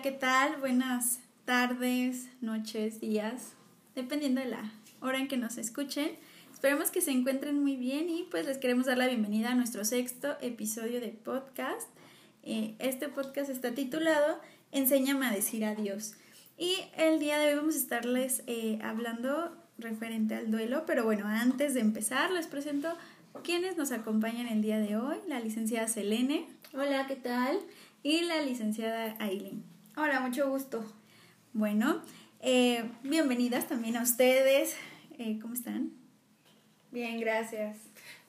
Hola, ¿qué tal? Buenas tardes, noches, días, dependiendo de la hora en que nos escuchen. Esperemos que se encuentren muy bien y pues les queremos dar la bienvenida a nuestro sexto episodio de podcast. Eh, este podcast está titulado Enséñame a decir adiós. Y el día de hoy vamos a estarles eh, hablando referente al duelo, pero bueno, antes de empezar les presento quienes nos acompañan el día de hoy, la licenciada Selene. Hola, ¿qué tal? Y la licenciada Aileen. Hola, mucho gusto. Bueno, eh, bienvenidas también a ustedes. Eh, ¿Cómo están? Bien, gracias.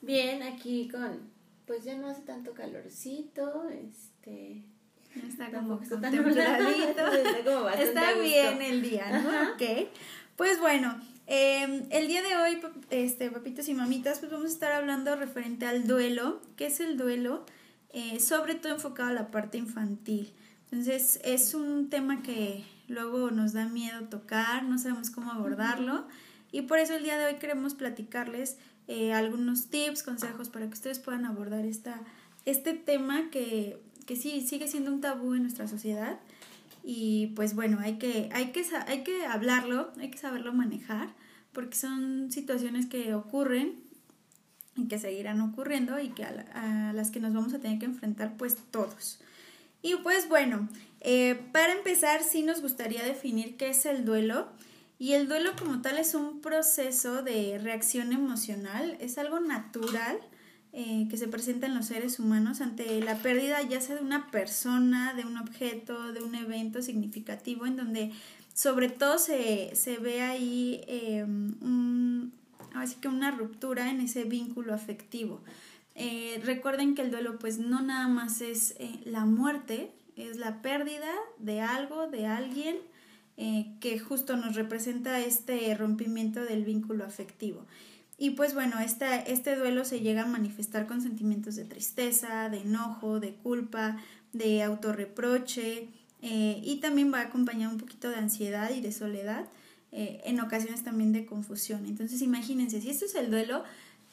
Bien, aquí con, pues ya no hace tanto calorcito, este... Está como está, está bien el día, ¿no? Ok. Pues bueno, eh, el día de hoy, este, papitos y mamitas, pues vamos a estar hablando referente al duelo. ¿Qué es el duelo? Eh, sobre todo enfocado a la parte infantil. Entonces es un tema que luego nos da miedo tocar, no sabemos cómo abordarlo. Y por eso el día de hoy queremos platicarles eh, algunos tips, consejos para que ustedes puedan abordar esta, este tema que, que sí sigue siendo un tabú en nuestra sociedad. Y pues bueno, hay que, hay que, hay que hablarlo, hay que saberlo manejar porque son situaciones que ocurren y que seguirán ocurriendo y que a, las que nos vamos a tener que enfrentar pues todos. Y pues bueno, eh, para empezar sí nos gustaría definir qué es el duelo. Y el duelo como tal es un proceso de reacción emocional, es algo natural eh, que se presenta en los seres humanos ante la pérdida ya sea de una persona, de un objeto, de un evento significativo en donde sobre todo se, ve ahí eh, un, así que una ruptura en ese vínculo afectivo. Eh, recuerden que el duelo pues no nada más es eh, la muerte, es la pérdida de algo, de alguien, eh, que justo nos representa este rompimiento del vínculo afectivo. Y pues bueno, este duelo se llega a manifestar con sentimientos de tristeza, de enojo, de culpa, de autorreproche, y también va acompañado un poquito de ansiedad y de soledad. En ocasiones también de confusión. Entonces imagínense, si esto es el duelo,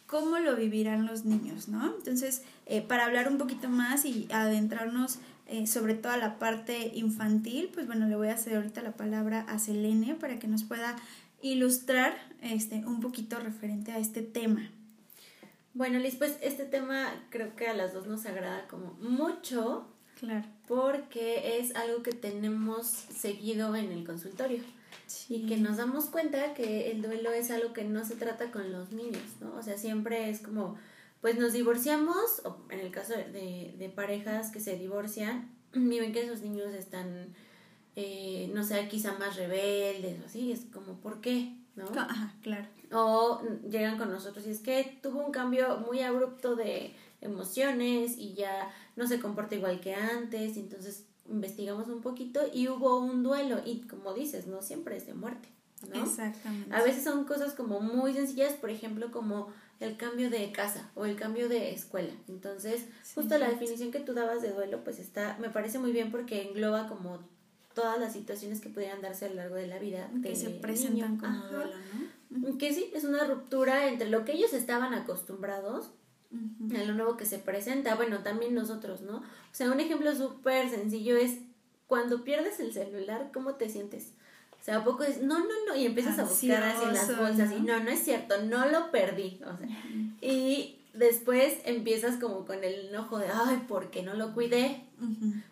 ¿cómo lo vivirán los niños? ¿no? Entonces, eh, para hablar un poquito más y adentrarnos eh, sobre toda la parte infantil, pues bueno, le voy a hacer ahorita la palabra a Selene para que nos pueda ilustrar este, un poquito referente a este tema. Bueno, Liz, pues este tema creo que a las dos nos agrada como mucho. Claro. Porque es algo que tenemos seguido en el consultorio. Y que nos damos cuenta que el duelo es algo que no se trata con los niños, ¿no? O sea, siempre es como, pues nos divorciamos, o en el caso de, de parejas que se divorcian, y ven que esos niños están, eh, no sé, quizá más rebeldes o así, es como, ¿por qué? ¿No? Ajá, claro. O llegan con nosotros y es que tuvo un cambio muy abrupto de emociones y ya no se comporta igual que antes, entonces investigamos un poquito y hubo un duelo y como dices, no siempre es de muerte. ¿no? Exactamente. A veces son cosas como muy sencillas, por ejemplo, como el cambio de casa o el cambio de escuela. Entonces, justo la definición que tú dabas de duelo, pues está, me parece muy bien porque engloba como todas las situaciones que pudieran darse a lo largo de la vida. Que se presentan como duelo, ¿no? Que sí, es una ruptura entre lo que ellos estaban acostumbrados a lo nuevo que se presenta. Bueno, también nosotros, ¿no? O sea, un ejemplo súper sencillo es cuando pierdes el celular, ¿cómo te sientes? O sea, ¿a poco es, no, no, no, y empiezas a buscar así las bolsas y no, no es cierto, no lo perdí. O sea, y después empiezas como con el enojo de, ay, ¿por qué no lo cuidé?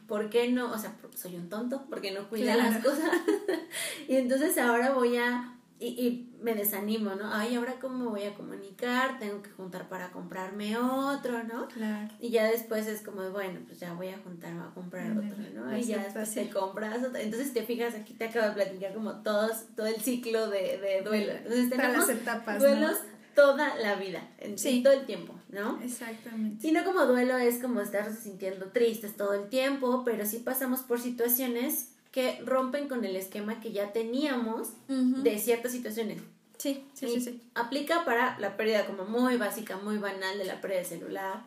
¿Por qué no? O sea, soy un tonto, porque no cuidé las cosas? y entonces ahora voy a y, y, me desanimo, ¿no? Ay, ahora cómo me voy a comunicar, tengo que juntar para comprarme otro, ¿no? Claro. Y ya después es como, bueno, pues ya voy a juntar, voy a comprar otro, ¿no? Y ya después te compras otro. Entonces te fijas, aquí te acabo de platicar como todos, todo el ciclo de, de duelo. Entonces tenemos las etapas, duelos toda la vida, en, sí. todo el tiempo, ¿no? Exactamente. Y no como duelo es como estar sintiendo tristes todo el tiempo, pero sí pasamos por situaciones que rompen con el esquema que ya teníamos de ciertas situaciones. Sí, sí, sí, Aplica para la pérdida como muy básica, muy banal de la pérdida de celular.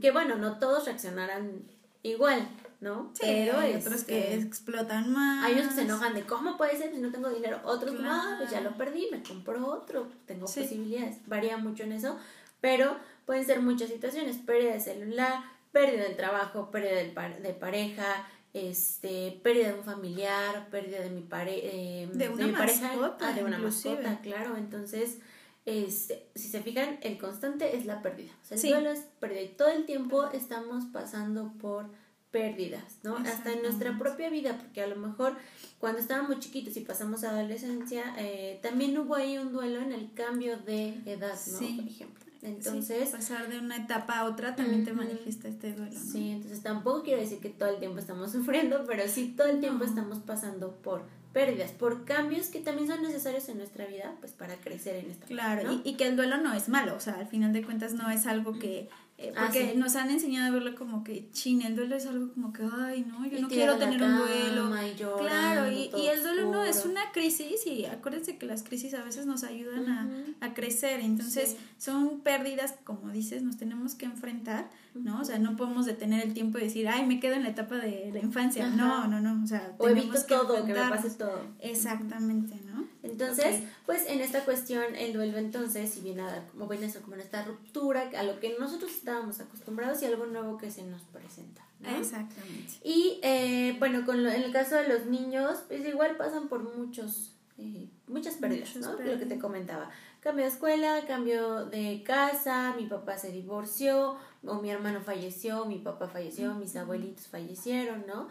Que bueno, no todos reaccionarán igual, ¿no? Sí, Pero hay otros que explotan más. Hay unos que se enojan de cómo puede ser si no tengo dinero. Otros no, ah, pues ya lo perdí, me compro otro. Tengo posibilidades. Varía mucho en eso. Pero pueden ser muchas situaciones. Pérdida de celular, pérdida del trabajo, pérdida de pareja, este, pérdida de un familiar, pérdida de mi, pare eh, de una pareja, ah, de una mascota, claro, entonces este, si se fijan, el constante es la pérdida. O sea, el duelo es pérdida y todo el tiempo estamos pasando por pérdidas, ¿no? Hasta en nuestra propia vida, porque a lo mejor cuando estábamos chiquitos y pasamos a adolescencia, eh, también hubo ahí un duelo en el cambio de edad, ¿no? Por ejemplo. Entonces, pasar de una etapa a otra también te manifiesta este duelo. ¿no? Sí, entonces tampoco quiero decir que todo el tiempo estamos sufriendo, pero sí todo el tiempo estamos pasando por pérdidas, por cambios que también son necesarios en nuestra vida, pues para crecer en esta Claro, y, y, que el duelo no es malo, o sea, al final de cuentas no es algo que eh, ah, porque nos han enseñado a verlo como que, chin, el duelo es algo como que, ay, no, yo no quiero tener un duelo. claro, y, y, el duelo no es una crisis y acuérdense que las crisis a veces nos ayudan a, a, crecer, entonces son pérdidas, como dices, nos tenemos que enfrentar, ¿no? O sea, no podemos detener el tiempo y decir, ay, me quedo en la etapa de la infancia. No, no, no, o sea, o evito todo, que me pase todo. Exactamente, ¿no? Entonces, pues en esta cuestión, el duelo entonces, si viene a, como ven eso, como en esta ruptura, a lo que nosotros estábamos acostumbrados y algo nuevo que se nos presenta. Exactamente. Y eh, bueno, con en el caso de los niños, pues igual pasan por muchos, eh, muchas pérdidas, ¿no? Lo que te comentaba. Cambio de escuela, cambio de casa, mi papá se divorció, o mi hermano falleció, mi papá falleció, mis abuelitos fallecieron, ¿no?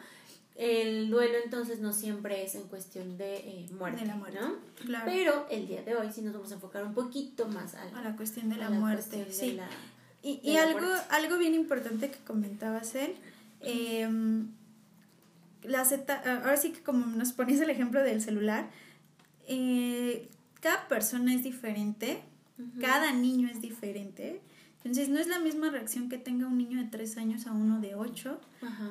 El duelo entonces no siempre es en cuestión de eh, muerte, ¿no? Claro. Pero el día de hoy sí nos vamos a enfocar un poquito más a la, cuestión de la, muerte. Sí. y, y algo, algo bien importante que comentabas él, eh, la ahora sí que como nos pones el ejemplo del celular, eh, cada persona es diferente, cada niño es diferente. Entonces, no es la misma reacción que tenga un niño de 3 años a uno de 8.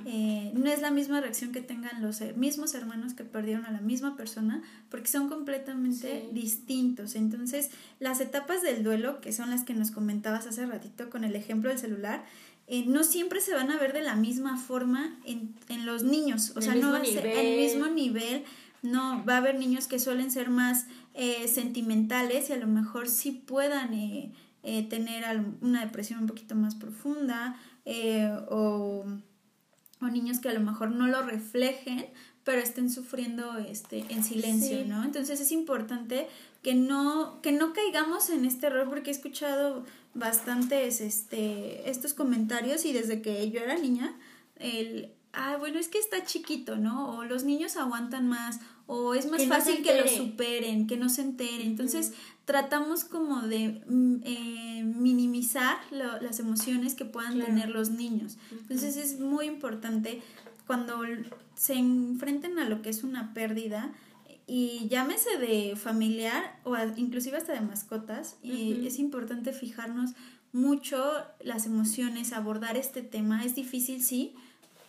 Eh, no es la misma reacción que tengan los mismos hermanos que perdieron a la misma persona, porque son completamente distintos. Entonces, las etapas del duelo, que son las que nos comentabas hace ratito con el ejemplo del celular, eh, no siempre se van a ver de la misma forma en, en los niños. O sea, no es el mismo nivel. No, va a haber niños que suelen ser más eh, sentimentales y a lo mejor sí puedan eh, tener una depresión un poquito más profunda eh, o, o, niños que a lo mejor no lo reflejen pero estén sufriendo este en silencio, ¿no? Entonces es importante que no que no caigamos en este error porque he escuchado bastantes este estos comentarios y desde que yo era niña el ah, bueno, es que está chiquito, ¿no? O los niños aguantan más, o es más fácil que lo superen, que no se enteren. Entonces, tratamos como de mm, eh, minimizar las emociones que puedan tener los niños. Entonces, es muy importante cuando se enfrenten a lo que es una pérdida, y llámese de familiar o inclusive hasta de mascotas, y es importante fijarnos mucho las emociones, abordar este tema. Es difícil, sí,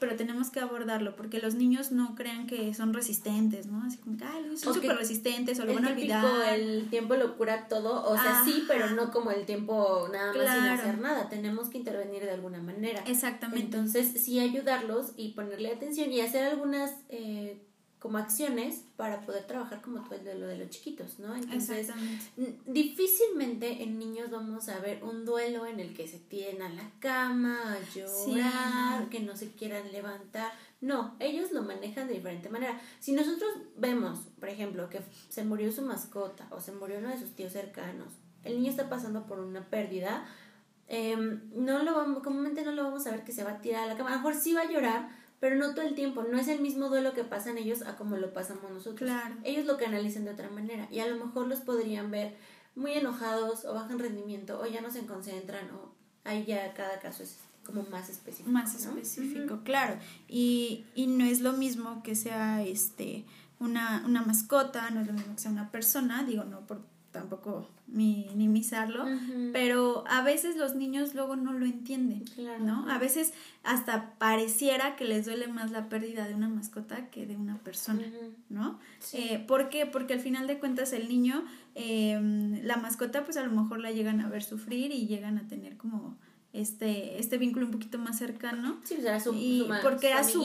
pero tenemos que abordarlo porque los niños no crean que son resistentes, ¿no? Así como que, ay, son súper resistentes o lo van a olvidar. El tiempo lo cura todo, o sea, sí, pero no como el tiempo nada más sin hacer nada. Tenemos que intervenir de alguna manera. Exactamente. Entonces, sí ayudarlos y ponerle atención y hacer algunas eh, como acciones para poder trabajar como tú el de lo de los chiquitos, ¿no? Entonces, difícilmente en niños vamos a ver un duelo en el que se tienen a la cama, a llorar, que no se quieran levantar. No, ellos lo manejan de diferente manera. Si nosotros vemos, por ejemplo, que se murió su mascota o se murió uno de sus tíos cercanos, el niño está pasando por una pérdida, eh, no lo vamos, comúnmente no lo vamos a ver que se va a tirar a la cama. A lo mejor sí va a llorar, pero no todo el tiempo, no es el mismo duelo que pasan ellos a como lo pasamos nosotros. Ellos lo canalizan de otra manera y a lo mejor los podrían ver muy enojados o bajan rendimiento o ya no se concentran o ahí ya cada caso es como más específico. Más específico, claro. Y, y no es lo mismo que sea este una, una mascota, no es lo mismo que sea una persona, digo, no por tampoco minimizarlo, pero a veces los niños luego no lo entienden, ¿no? A veces hasta pareciera que les duele más la pérdida de una mascota que de una persona, ¿no? Eh, ¿Por qué? Porque al final de cuentas el niño, em, la mascota pues a lo mejor la llegan a ver sufrir y llegan a tener como este, este vínculo un poquito más cercano. Sí, pues era su, y porque era su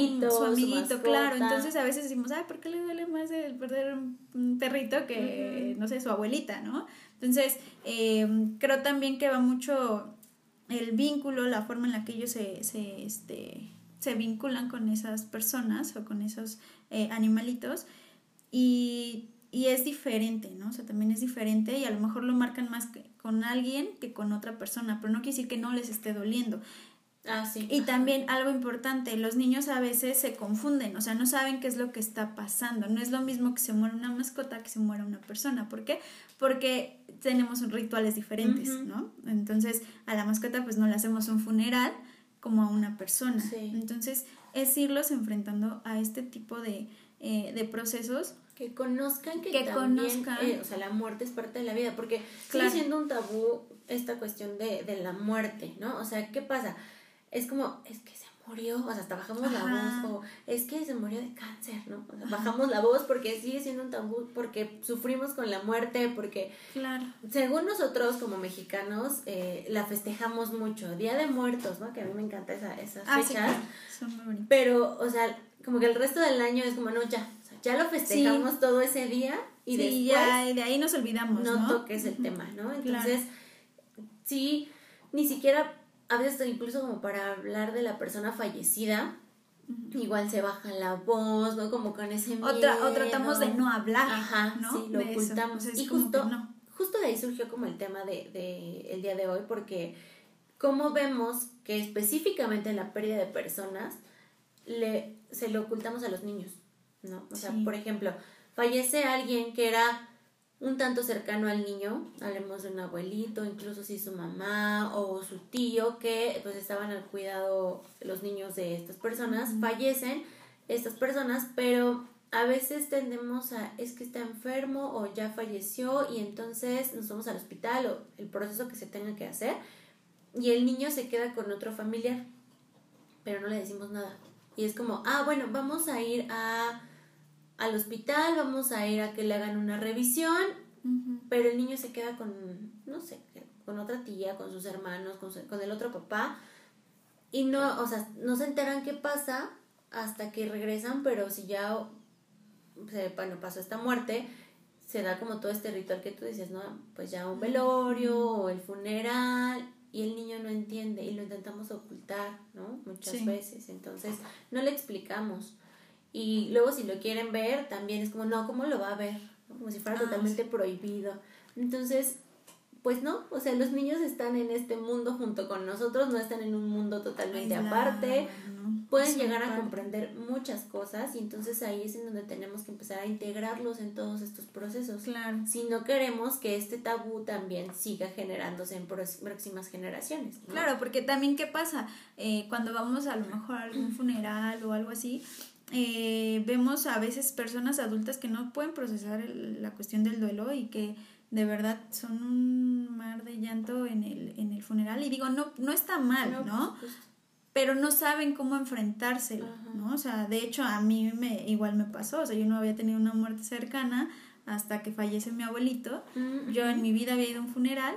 amiguito, claro. Entonces a veces decimos, ay, ¿por qué le duele más el perder un perrito que, no sé, su abuelita, ¿no? Entonces, eh, creo también que va mucho el vínculo, la forma en la que ellos se, se, este, se vinculan con esas personas o con esos eh, animalitos y, y, es diferente, ¿no? O sea, también es diferente y a lo mejor lo marcan más con alguien que con otra persona, pero no quiere decir que no les esté doliendo. Ah, sí. Y también algo importante, los niños a veces se confunden, o sea, no saben qué es lo que está pasando. No es lo mismo que se muera una mascota que se muera una persona. ¿Por qué? Porque tenemos rituales diferentes, ¿no? Entonces, a la mascota pues no le hacemos un funeral como a una persona. Entonces, es irlos enfrentando a este tipo de, eh, de procesos. Que conozcan que, también, eh, o sea, la muerte es parte de la vida, porque sigue siendo un tabú esta cuestión de, de la muerte, ¿no? O sea, ¿qué pasa? es como, es que se murió, o sea, hasta bajamos la voz, o es que se murió de cáncer, ¿no? O sea, bajamos la voz porque sigue siendo un tabú, porque sufrimos con la muerte, porque, claro. según nosotros como mexicanos, eh, la festejamos mucho, Día de Muertos, ¿no? Que a mí me encanta esa, esas ah, fechas, Son muy bonitas. pero, o sea, como que el resto del año es como, no, ya, ya lo festejamos todo ese día y después... ya, de ahí nos olvidamos, ¿no? No toques el tema, ¿no? Entonces, sí, ni siquiera a veces incluso como para hablar de la persona fallecida, igual se baja la voz, ¿no? Como con ese miedo. o tratamos de no hablar, Ajá, ¿no? Sí, lo ocultamos. y justo, justo de ahí surgió como el tema de, de el día de hoy, porque como vemos que específicamente en la pérdida de personas le, se lo ocultamos a los niños, ¿no? O sea, por ejemplo, fallece alguien que era un tanto cercano al niño, hablemos de un abuelito, incluso si su mamá o su tío que pues estaban al cuidado los niños de estas personas, fallecen estas personas, pero a veces tendemos a es que está enfermo o ya falleció y entonces nos vamos al hospital o el proceso que se tenga que hacer y el niño se queda con otro familiar, pero no le decimos nada. Y es como, ah, bueno, vamos a ir a al hospital, vamos a ir a que le hagan una revisión, pero el niño se queda con, no sé, con otra tía, con sus hermanos, con, con el otro papá, y no, o sea, no se enteran qué pasa hasta que regresan, pero si ya, bueno, pasó esta muerte, se da como todo este ritual que tú dices, ¿no? Pues ya un velorio o el funeral y el niño no entiende y lo intentamos ocultar, ¿no? Muchas veces. Entonces, no le explicamos. Y luego si lo quieren ver, también es como, no, ¿cómo lo va a ver? Como si fuera ah, totalmente prohibido. Entonces, pues no, o sea, los niños están en este mundo junto con nosotros, no están en un mundo totalmente aparte, pueden llegar a comprender muchas cosas y entonces ahí es en donde tenemos que empezar a integrarlos en todos estos procesos. Claro. Si no queremos que este tabú también siga generándose en próximas generaciones. Claro, porque también qué pasa eh, cuando vamos a lo mejor a algún funeral o algo así, eh, vemos a veces personas adultas que no pueden procesar la cuestión del duelo y que de verdad son un mar de llanto en el, en el funeral. Y digo, no, no está mal, ¿no? Pero no saben cómo enfrentárselo, ¿no? O sea, de hecho a mí me, igual me pasó, o sea, yo no había tenido una muerte cercana hasta que fallece mi abuelito. Mm, yo en mi vida había ido a un funeral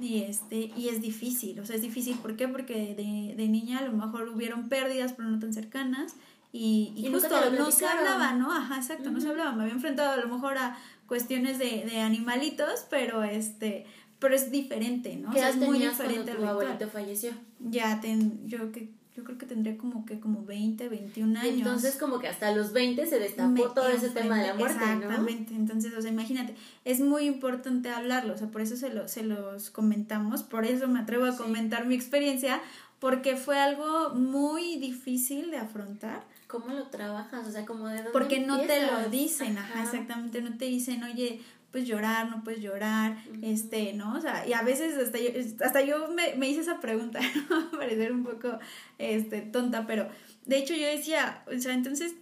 y este y es difícil, o sea, es difícil, ¿por qué? Porque de, de niña a lo mejor hubieron pérdidas, pero no tan cercanas y, y, justo no se hablaba, ¿no? Ajá, exacto, no se hablaba. Me había enfrentado a lo mejor a cuestiones de, de animalitos, pero este pero es diferente, ¿no? o sea, es muy diferente cuando tu abuelito falleció? Ya, ten, yo que yo creo que tendría como que como 20, 21 años. Entonces como que hasta los 20 se destapó todo ese tema de la muerte, Exactamente. Entonces, o sea, imagínate, es muy importante hablarlo, o sea, por eso se, lo, se los comentamos, por eso me atrevo a comentar mi experiencia, porque fue algo muy difícil de afrontar ¿Cómo lo trabajas? O sea, como de dónde Porque no te lo dicen, ajá. exactamente, no te dicen, oye, pues llorar, no puedes llorar, este, ¿no? O sea, y a veces hasta yo, hasta yo me, me hice esa pregunta, ¿no? parecer un poco, este, tonta, pero de hecho yo decía, o sea, entonces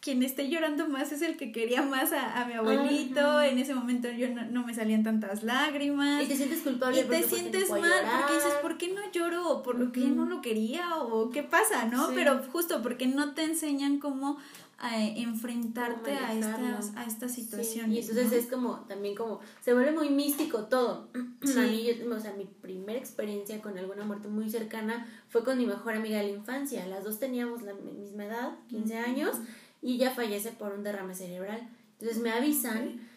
quien esté llorando más es el que quería más a, mi abuelito. En ese momento yo no, me salían tantas lágrimas. Y te sientes culpable. Y te sientes mal porque dices, ¿por qué no lloro? ¿Por lo que no lo quería? ¿O qué pasa? ¿No? Pero justo porque no te enseñan cómo eh, enfrentarte a estas, a estas situaciones. Y entonces es como, también como, se vuelve muy místico todo. A mí, o sea, mi primera experiencia con alguna muerte muy cercana fue con mi mejor amiga de la infancia. Las dos teníamos la misma edad, 15 años y ella fallece por un derrame cerebral. Entonces me avisan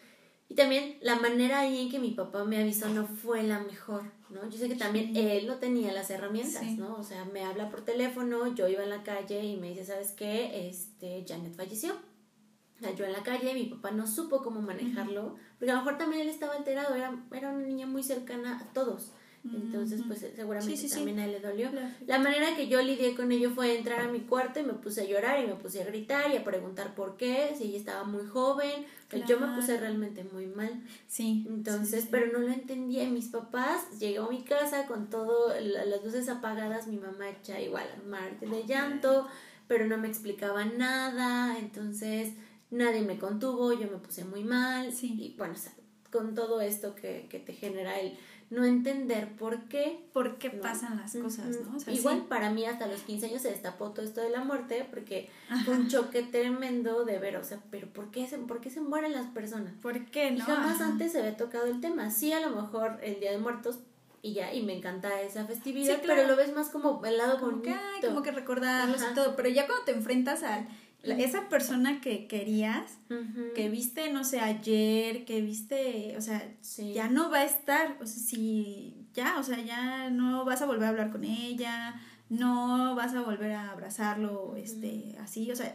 Y también la manera ahí en que mi papá me avisó no fue la mejor, ¿no? Yo sé que también él no tenía las herramientas, ¿no? O sea, me habla por teléfono, yo iba en la calle y me dice, ¿sabes qué? Este, Janet falleció. Yo en la calle, mi papá no supo cómo manejarlo, porque a lo mejor también él estaba alterado, era, era una niña muy cercana a todos. Entonces, pues seguramente también a él le dolió. La manera que yo lidié con ello fue entrar a mi cuarto y me puse a llorar y me puse a gritar y a preguntar por qué, si ella estaba muy joven. Yo me puse realmente muy mal. Sí. Entonces, pero no lo entendía. Mis papás, llegó a mi casa con todo, las luces apagadas, mi mamá echa igual a Marte de llanto, pero no me explicaba nada. Entonces, nadie me contuvo, yo me puse muy mal. Sí. Y bueno, con todo esto que, que te genera el no entender por qué. Por qué pasan las cosas, ¿no? Igual para mí hasta los 15 años se destapó todo esto de la muerte porque fue un choque tremendo de ver, o sea, pero ¿por qué se, por qué se mueren las personas? ¿Por qué? No? Y jamás antes se había tocado el tema. Sí, a lo mejor el Día de Muertos y ya, y me encanta esa festividad, pero lo ves más como el lado bonito. Que, como que recordarlos y todo, pero ya cuando te enfrentas esa persona que querías, que viste, no sé, ayer, que viste, o sea, ya no va a estar, o sea, si ya, o sea, ya no vas a volver a hablar con ella, no vas a volver a abrazarlo, este, así, o sea,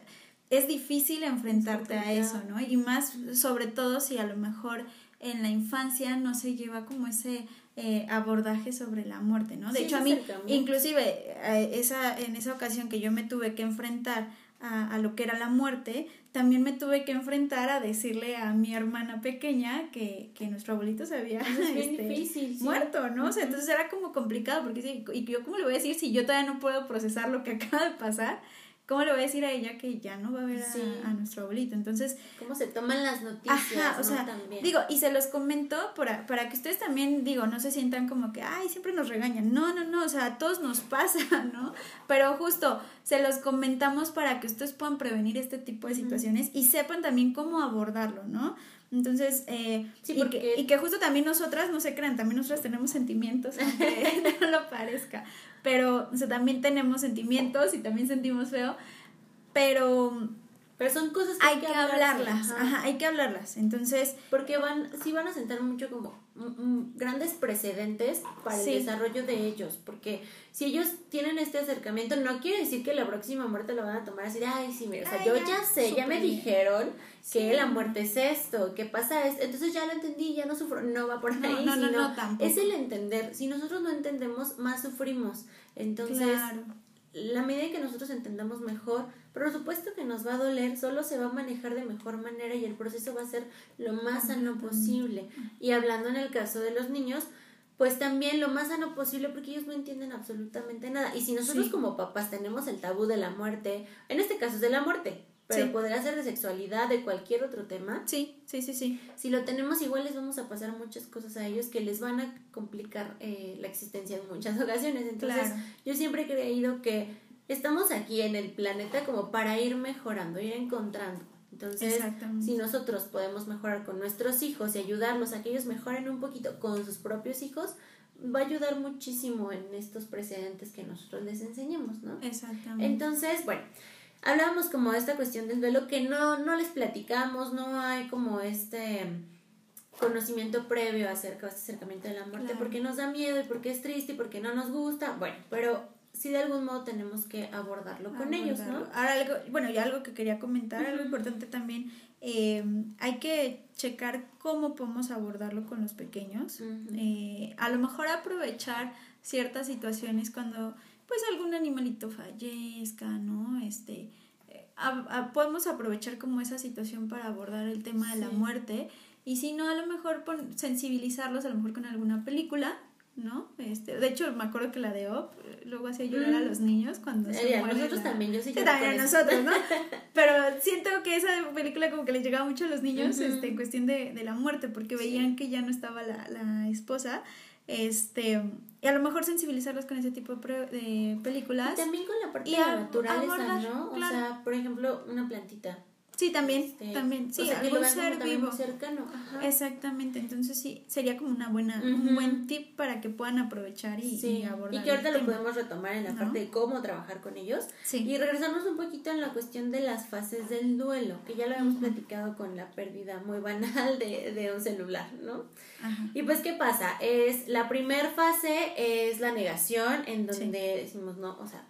es difícil enfrentarte a eso, ¿no? Y más, sobre todo si a lo mejor en la infancia no se lleva como ese eh, abordaje sobre la muerte, ¿no? De hecho, a mí, inclusive, eh, esa, en esa ocasión que yo me tuve que enfrentar a, a, lo que era la muerte, también me tuve que enfrentar a decirle a mi hermana pequeña que, que nuestro abuelito se había este, muerto, ¿no? O sea, entonces era como complicado, porque y yo cómo le voy a decir si yo todavía no puedo procesar lo que acaba de pasar, ¿cómo le voy a decir a ella que ya no va a ver a, nuestro abuelito? Entonces... ¿Cómo se toman las noticias? Ajá, o sea, digo, y se los comento para, para que ustedes también, digo, no se sientan como que, ay, siempre nos regañan. No, no, no, o sea, a todos nos pasa, ¿no? Pero justo se los comentamos para que ustedes puedan prevenir este tipo de situaciones y sepan también cómo abordarlo, ¿no? Entonces, eh, sí, porque... y, que, justo también nosotras, no se crean, también nosotras tenemos sentimientos, aunque no lo parezca, pero o sea, también tenemos sentimientos y también sentimos feo, pero pero son cosas que hay, que, hablarlas, ajá. hay que hablarlas. Entonces, porque van sí van a sentar mucho como grandes precedentes para el desarrollo de ellos, porque si ellos tienen este acercamiento no quiere decir que la próxima muerte lo van a tomar así de, ay, sí, mira, o sea, yo ya, sé, ya me dijeron que la muerte es esto, que pasa esto, entonces ya lo entendí, ya no sufro, no va por ahí, no, no, no, es el entender, si nosotros no entendemos, más sufrimos. Entonces, la medida que nosotros entendamos mejor, por supuesto que nos va a doler, solo se va a manejar de mejor manera y el proceso va a ser lo más sano posible. Y hablando en el caso de los niños, pues también lo más sano posible porque ellos no entienden absolutamente nada. Y si nosotros como papás tenemos el tabú de la muerte, en este caso es de la muerte, pero podrá ser de sexualidad, de cualquier otro tema. Sí, sí, sí, sí. Si lo tenemos igual les vamos a pasar muchas cosas a ellos que les van a complicar eh, la existencia en muchas ocasiones. Entonces, yo siempre he creído que estamos aquí en el planeta como para ir mejorando, ir encontrando. Entonces, si nosotros podemos mejorar con nuestros hijos y ayudarlos a que ellos mejoren un poquito con sus propios hijos, va a ayudar muchísimo en estos precedentes que nosotros les enseñemos, ¿no? Exactamente. Entonces, bueno, hablábamos como de esta cuestión del duelo que no, no les platicamos, no hay como este conocimiento previo acerca de este acercamiento de la muerte, porque nos da miedo y porque es triste y porque no nos gusta, bueno, pero sí de algún modo tenemos que abordarlo con ellos, ¿no? Ahora algo, bueno, y algo que quería comentar, algo importante también, eh, hay que checar cómo podemos abordarlo con los pequeños, eh, a lo mejor aprovechar ciertas situaciones cuando pues algún animalito fallezca, ¿no? Este, eh, podemos aprovechar como esa situación para abordar el tema de la muerte y si no, a lo mejor sensibilizarlos, a lo mejor con alguna película, ¿no? Este, de hecho, me acuerdo que la de Op eh, luego hacía llorar a mm. los niños cuando se eh, nosotros también, yo sí, también a nosotros, ¿no? Pero siento que esa película como que les llegaba mucho a los niños este, en cuestión de, de la muerte, porque veían que ya no estaba la, la esposa este y a lo mejor sensibilizarlos con ese tipo de películas y también con la parte de la naturaleza no o sea por ejemplo una plantita Sí, también, este, también, sí, algún ser vivo. Cercano. Exactamente, entonces sí, sería como una buena, un buen tip para que puedan aprovechar y, y abordar. Y que ahorita lo podemos retomar en la parte de cómo trabajar con ellos. Sí. Y regresarnos un poquito en la cuestión de las fases del duelo, que ya lo hemos platicado con la pérdida muy banal de, de un celular, ¿no? Ajá. Y pues, ¿qué pasa? Es la primera fase es la negación, en donde decimos, no, o sea,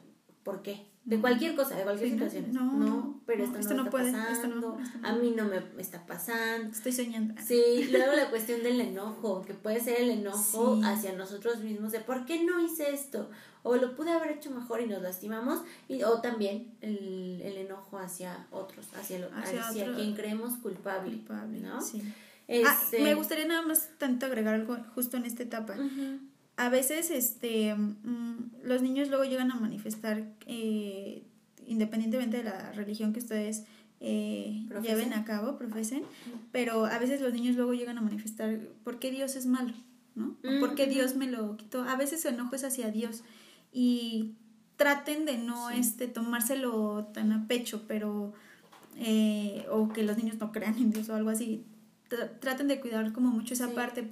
¿por qué? De cualquier cosa, de cualquier situación. No, no, pero esto, no, está puede, pasando, a mí no me está pasando. Estoy soñando. Sí, luego la cuestión del enojo, que puede ser el enojo hacia nosotros mismos de ¿por qué no hice esto? O lo pude haber hecho mejor y nos lastimamos, y, o también el, el enojo hacia otros, hacia, lo, hacia, quien creemos culpable, culpable ¿no? Sí. Ah, este me gustaría nada más tanto agregar algo justo en esta etapa a veces este, mm, los niños luego llegan a manifestar, eh, independientemente de la religión que ustedes eh, lleven a cabo, profesen, pero a veces los niños luego llegan a manifestar por qué Dios es malo, ¿no? ¿Por qué Dios me lo quitó? A veces su enojo es hacia Dios y traten de no este, tomárselo tan a pecho, pero... Eh, o que los niños no crean en Dios o algo así. traten de cuidar como mucho esa parte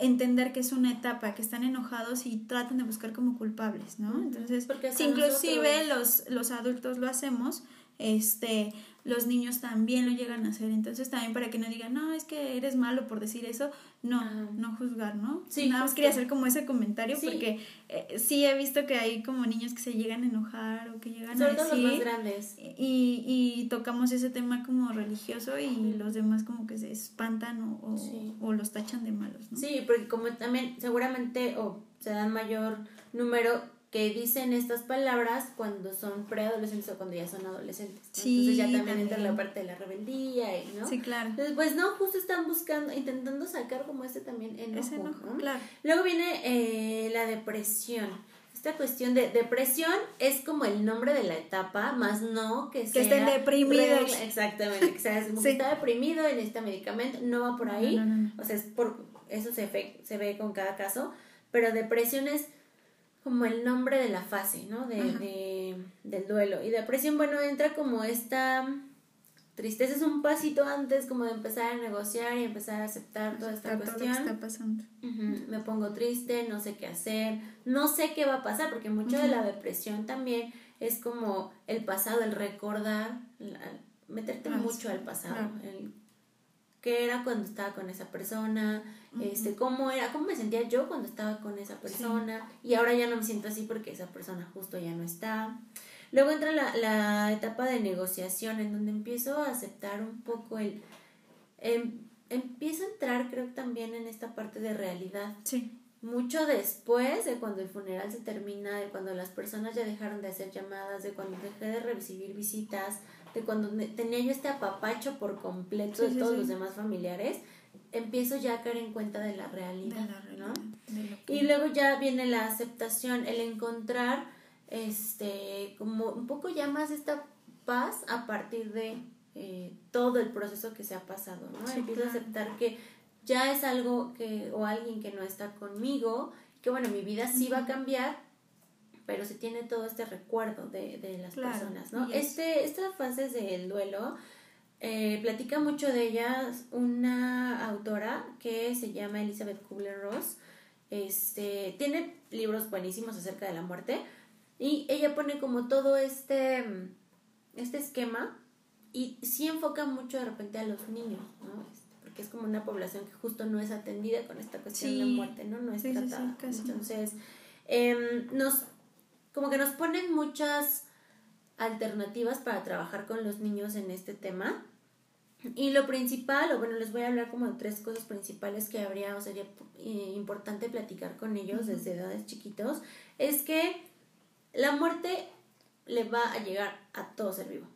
entender que es una etapa, que están enojados y tratan de buscar como culpables, ¿no? Entonces, Porque si inclusive los, los adultos lo hacemos, este, los niños también lo llegan a hacer. Entonces, también para que no digan, no, es que eres malo por decir eso, no, no juzgar, ¿no? Sí, Nada más quería hacer como ese comentario porque eh, sí he visto que hay como niños que se llegan a enojar o que llegan a decir. los más grandes. Y, y tocamos ese tema como religioso y los demás como que se espantan o, o, los tachan de malos, ¿no? Sí, porque como también seguramente o se dan mayor número que dicen estas palabras cuando son preadolescentes o cuando ya son adolescentes. Entonces ya también, entra la parte de la rebeldía y, ¿no? Sí, claro. Entonces, pues no, justo están buscando, intentando sacar como este también enojo, Ese claro. Luego viene eh, la depresión. Esta cuestión de depresión es como el nombre de la etapa, más no que, que estén deprimidos. Exactamente, que sea, sí. está deprimido y necesita medicamento, no va por ahí. o sea, es por, eso se ve, se ve con cada caso, pero depresión es como el nombre de la fase, ¿no? De, de, del duelo. Y depresión, bueno, entra como esta tristeza es un pasito antes como de empezar a negociar y empezar a aceptar toda esta cuestión. Todo está pasando. Me pongo triste, no sé qué hacer, no sé qué va a pasar, porque mucho de la depresión también es como el pasado, el recordar, meterte mucho al pasado, el qué era cuando estaba con esa persona, este, cómo era, cómo me sentía yo cuando estaba con esa persona y ahora ya no me siento así porque esa persona justo ya no está. Luego entra la, la etapa de negociación en donde empiezo a aceptar un poco el... Em, empiezo a entrar creo también en esta parte de realidad. Sí. Mucho después de cuando el funeral se termina, de cuando las personas ya dejaron de hacer llamadas, de cuando dejé de recibir visitas, de cuando tenía yo este apapacho por completo de todos los demás familiares, empiezo ya a caer en cuenta de la realidad, ¿no? Y luego ya viene la aceptación, el encontrar este como un poco ya más esta paz a partir de eh, todo el proceso que se ha pasado, ¿no? empiezo a aceptar que ya es algo que o alguien que no está conmigo, que bueno, mi vida sí va a cambiar, pero se tiene todo este recuerdo de, de las personas, ¿no? Este, estas fases del duelo, eh, platica mucho de ellas una autora que se llama Elizabeth Kubler-Ross. Este, tiene libros buenísimos acerca de la muerte y ella pone como todo este, este esquema y sí enfoca mucho de repente a los niños, ¿no? Este, porque es como una población que justo no es atendida con esta cuestión de la muerte, ¿no? No es tratada. Entonces, eh, nos como que nos ponen muchas alternativas para trabajar con los niños en este tema. Y lo principal, o bueno, les voy a hablar como de tres cosas principales que habría o sería eh, importante platicar con ellos desde edades chiquitos, es que la muerte le va a llegar a todo ser vivo,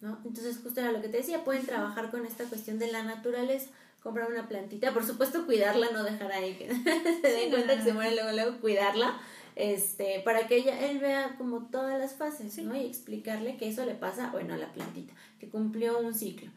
¿no? Entonces, justo era lo que te decía, pueden trabajar con esta cuestión de la naturaleza, comprar una plantita, por supuesto cuidarla, no dejar ahí que se den cuenta que se muere luego, luego cuidarla, este, para que ella, él vea como todas las fases, ¿no? Y explicarle que eso le pasa, bueno, a la plantita, que cumplió un ciclo.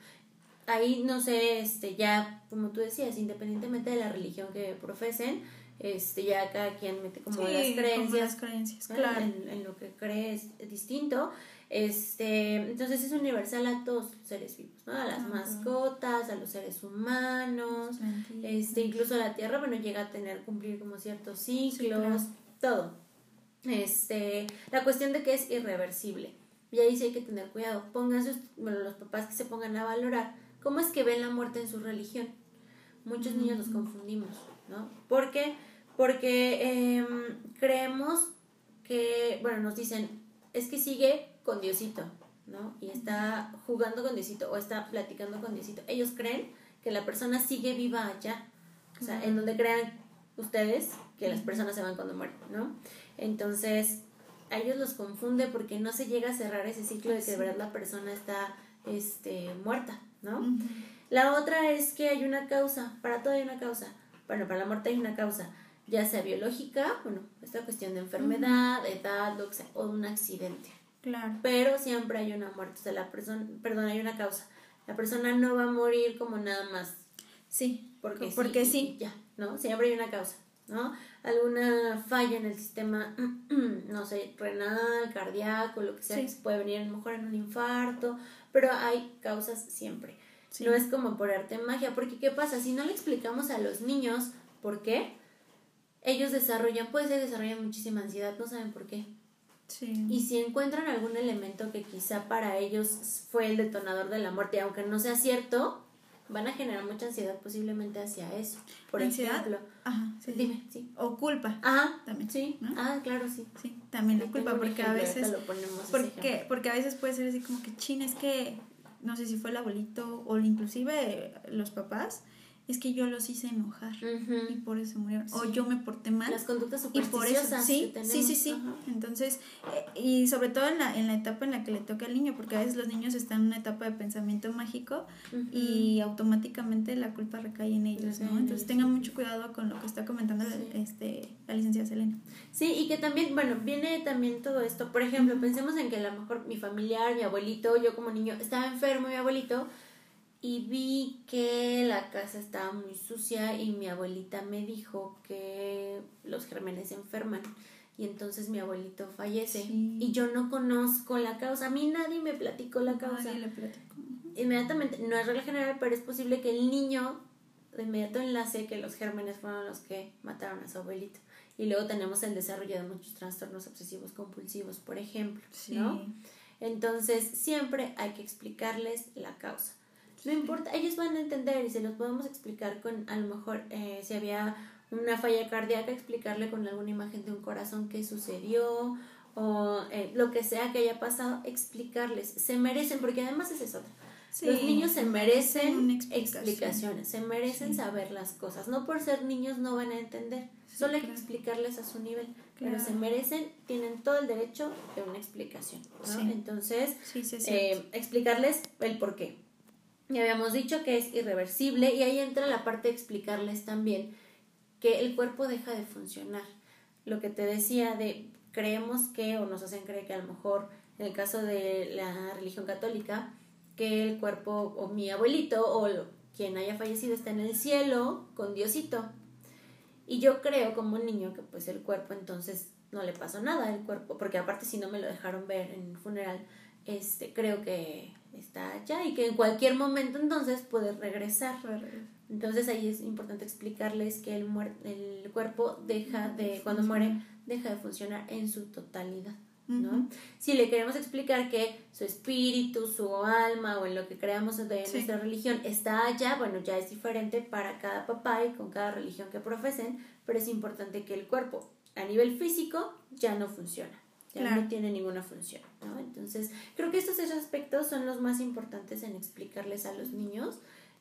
Ahí, no sé, este, ya, como tú decías, independientemente de la religión que profesen, este, ya cada quien mete como las creencias, creencias claro. en, lo que cree es distinto. Este, entonces es universal a todos los seres vivos, ¿no? A las mascotas, a los seres humanos, este, incluso la Tierra, bueno, llega a tener, cumplir como ciertos ciclos, todo. Este, la cuestión de que es irreversible. Y ahí sí hay que tener cuidado. Pónganse, bueno, los papás que se pongan a valorar cómo es que ven la muerte en su religión. Muchos niños los confundimos, ¿no? ¿Por qué? Porque em, creemos que, bueno, nos dicen, es que sigue con Diosito, ¿no? Y está jugando con Diosito o está platicando con Diosito. Ellos creen que la persona sigue viva allá, o sea, en donde crean ustedes que las personas se van cuando mueren, ¿no? Entonces, a ellos los confunde porque no se llega a cerrar ese ciclo de que de verdad la persona está este, muerta, ¿no? La otra es que hay una causa, para todo hay una causa. Bueno, para la muerte hay una causa ya sea biológica, bueno, esta cuestión de enfermedad, edad, lo que sea, o un accidente. Claro. Pero siempre hay una muerte, o sea, la persona, perdón, hay una causa. La persona no va a morir como nada más. Sí, porque, porque sí. Ya, ¿no? Siempre hay una causa, ¿no? Alguna falla en el sistema, no sé, renal, cardíaco, lo que sea, puede venir a lo mejor en un infarto, pero hay causas siempre. No es como por arte magia, porque ¿qué pasa? Si no le explicamos a los niños por qué, ellos desarrollan, puede ser desarrollan muchísima ansiedad, no saben por qué. Sí. Y si encuentran algún elemento que quizá para ellos fue el detonador de la muerte, aunque no sea cierto, van a generar mucha ansiedad posiblemente hacia eso. Por ¿Ansiedad? ejemplo. Ajá, sí. Dime, sí. O culpa. Ajá, también. Sí. Ah, claro, sí. Sí, también la culpa, porque a veces... Lo ponemos porque, porque a veces puede ser así como que, chin, es que, no sé si fue el abuelito o inclusive los papás, es que yo los hice enojar y por eso murieron. O yo me porté mal. Las conductas supersticiosas. Y por eso, sí, sí, sí, sí. Entonces, eh, y sobre todo en la, en la etapa en la que le toca al niño, porque a veces los niños están en una etapa de pensamiento mágico y automáticamente la culpa recae en ellos, ¿no? Entonces tengan mucho cuidado con lo que está comentando este, la licenciada Selena. Sí, y que también, bueno, viene también todo esto. Por ejemplo, pensemos en que a lo mejor mi familiar, mi abuelito, yo como niño, estaba enfermo, mi abuelito, y vi que la casa estaba muy sucia y mi abuelita me dijo que los gérmenes se enferman y entonces mi abuelito fallece y yo no conozco la causa, a mí nadie me platicó la causa. Inmediatamente, no es regla general, pero es posible que el niño de inmediato enlace que los gérmenes fueron los que mataron a su abuelito. Y luego tenemos el desarrollo de muchos trastornos obsesivos compulsivos, por ejemplo, ¿no? Entonces, siempre hay que explicarles la causa. No importa, ellos van a entender y se los podemos explicar con, a lo mejor, eh, si había una falla cardíaca, explicarle con alguna imagen de un corazón que sucedió o eh, lo que sea que haya pasado, explicarles. Se merecen, porque además es eso. Los niños se merecen explicaciones, se merecen saber las cosas. No por ser niños no van a entender, solo hay que explicarles a su nivel. Pero se merecen, tienen todo el derecho de una explicación. Entonces, eh, explicarles el por qué. Ya habíamos dicho que es irreversible y ahí entra la parte de explicarles también que el cuerpo deja de funcionar. Lo que te decía de creemos que o nos hacen creer que a lo mejor en el caso de la religión católica que el cuerpo o mi abuelito o quien haya fallecido está en el cielo con Diosito. Y yo creo como un niño que pues el cuerpo entonces no le pasó nada el cuerpo, porque aparte si no me lo dejaron ver en el funeral, este creo que está allá y que en cualquier momento entonces puede regresar. Entonces ahí es importante explicarles que el, el cuerpo deja de, cuando muere, deja de funcionar en su totalidad. ¿no? Si le queremos explicar que su espíritu, su alma o en lo que creamos de nuestra religión está allá, bueno, ya es diferente para cada papá y con cada religión que profesen, pero es importante que el cuerpo a nivel físico ya no funciona ya no tiene ninguna función, ¿no? Entonces, creo que estos aspectos son los más importantes en explicarles a los niños.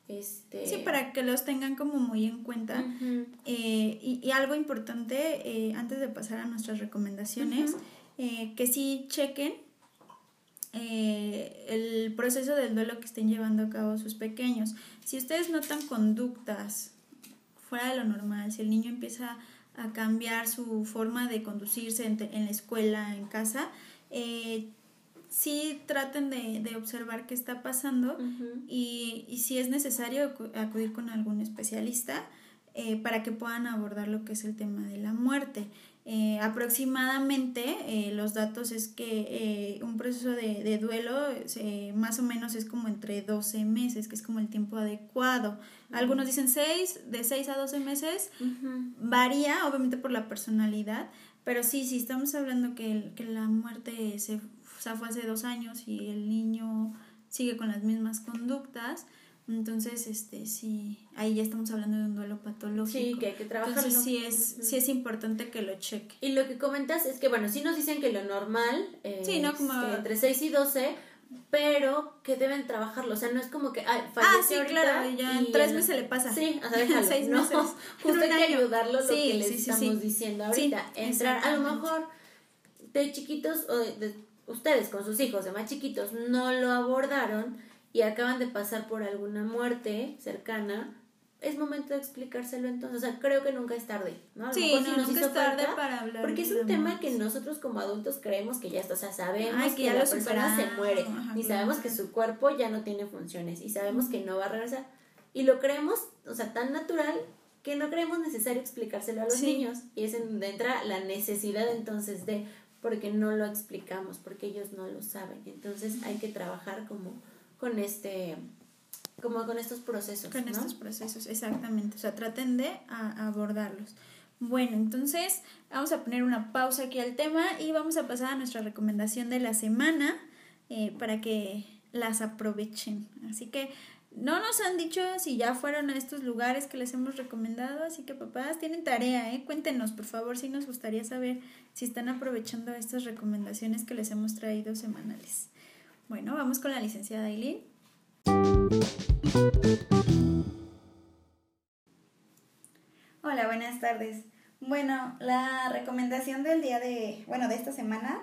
Este... Sí, para que los tengan como muy en cuenta. Eh, y, algo importante, eh, antes de pasar a nuestras recomendaciones, eh, que sí chequen el proceso del duelo que estén llevando a cabo sus pequeños. Si ustedes notan conductas fuera de lo normal, si el niño empieza a cambiar su forma de conducirse en, la escuela, en casa, eh, sí traten de, observar qué está pasando y, si es necesario acudir con algún especialista. eh, para que puedan abordar lo que es el tema de la muerte. Eh, aproximadamente eh, los datos es que un proceso de, duelo más o menos es como entre 12 meses, que es como el tiempo adecuado. Algunos dicen 6, de 6 a 12 meses, varía obviamente por la personalidad, pero sí, sí, estamos hablando que, que la muerte se, fue hace dos años y el niño sigue con las mismas conductas, entonces, este, sí, ahí ya estamos hablando de un duelo patológico. Sí, que hay que trabajarlo. Entonces, sí es, sí es importante que lo cheque. Y lo que comentas es que, bueno, sí nos dicen que lo normal es sí, ¿no? como... entre 6 y 12, pero que deben trabajarlo. O sea, no es como que, ay, Ah, sí, claro, ya en tres meses le pasa. Sí, o sea, déjalo. Seis meses. Justo hay que ayudarlo lo que les estamos diciendo ahorita. Entrar, a lo mejor, de chiquitos, o de ustedes con sus hijos de más chiquitos, no lo abordaron y acaban de pasar por alguna muerte cercana, es momento de explicárselo entonces. O sea, creo que nunca es tarde, ¿no? sí, no, nunca es tarde para hablar. Porque es un tema que nosotros como adultos creemos que ya está, o sea, sabemos que, ya la persona se muere y sabemos que su cuerpo ya no tiene funciones y sabemos que no va a regresar. Y lo creemos, o sea, tan natural que no creemos necesario explicárselo a los niños. Y es en donde entra la necesidad entonces de, porque no lo explicamos, porque ellos no lo saben. Entonces hay que trabajar como con este como con estos procesos. Con estos procesos, exactamente. O sea, traten de abordarlos. Bueno, entonces vamos a poner una pausa aquí al tema y vamos a pasar a nuestra recomendación de la semana eh, para que las aprovechen. Así que no nos han dicho si ya fueron a estos lugares que les hemos recomendado, así que papás tienen tarea, ¿eh? Cuéntenos, por favor, si nos gustaría saber si están aprovechando estas recomendaciones que les hemos traído semanales. Bueno, vamos con la licenciada Aileen. Hola, buenas tardes. Bueno, la recomendación del día de, bueno, de esta semana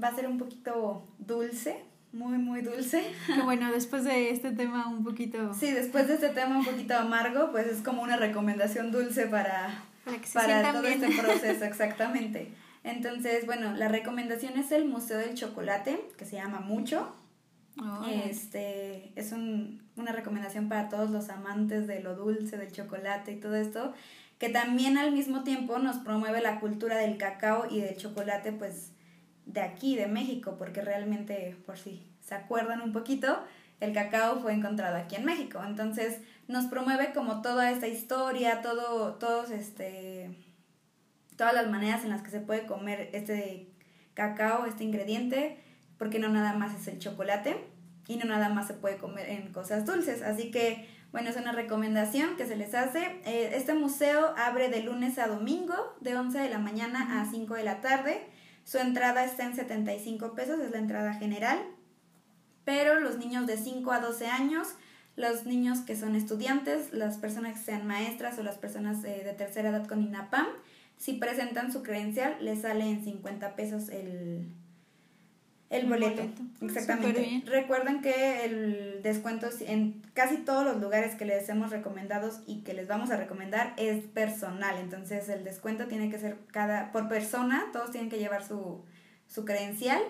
va a ser un poquito dulce, muy, muy dulce. bueno, después de este tema un poquito... Sí, después de este tema un poquito amargo, pues es como una recomendación dulce para, para, todo este proceso, exactamente. Entonces, bueno, la recomendación es el Museo del Chocolate, que se llama Mucho. Este es un, una recomendación para todos los amantes de lo dulce, del chocolate y todo esto, que también al mismo tiempo nos promueve la cultura del cacao y del chocolate, pues de aquí, de México, porque realmente, por si se acuerdan un poquito, el cacao fue encontrado aquí en México. Entonces nos promueve como toda esta historia, todo, todos este, todas las maneras en las que se puede comer este cacao, este ingrediente porque no nada más es el chocolate y no nada más se puede comer en cosas dulces. Así que, bueno, es una recomendación que se les hace. Eh, este museo abre de lunes a domingo, de 11 de la mañana a 5 de la tarde. Su entrada está en 75 pesos, es la entrada general. Pero los niños de 5 a 12 años, los niños que son estudiantes, las personas que sean maestras o las personas eh, de tercera edad con INAPAM, si presentan su credencial, les sale en 50 pesos el, el boleto, exactamente. Recuerden que el descuento en casi todos los lugares que les hemos recomendado y que les vamos a recomendar es personal. Entonces el descuento tiene que ser cada por persona, todos tienen que llevar su, su credencial.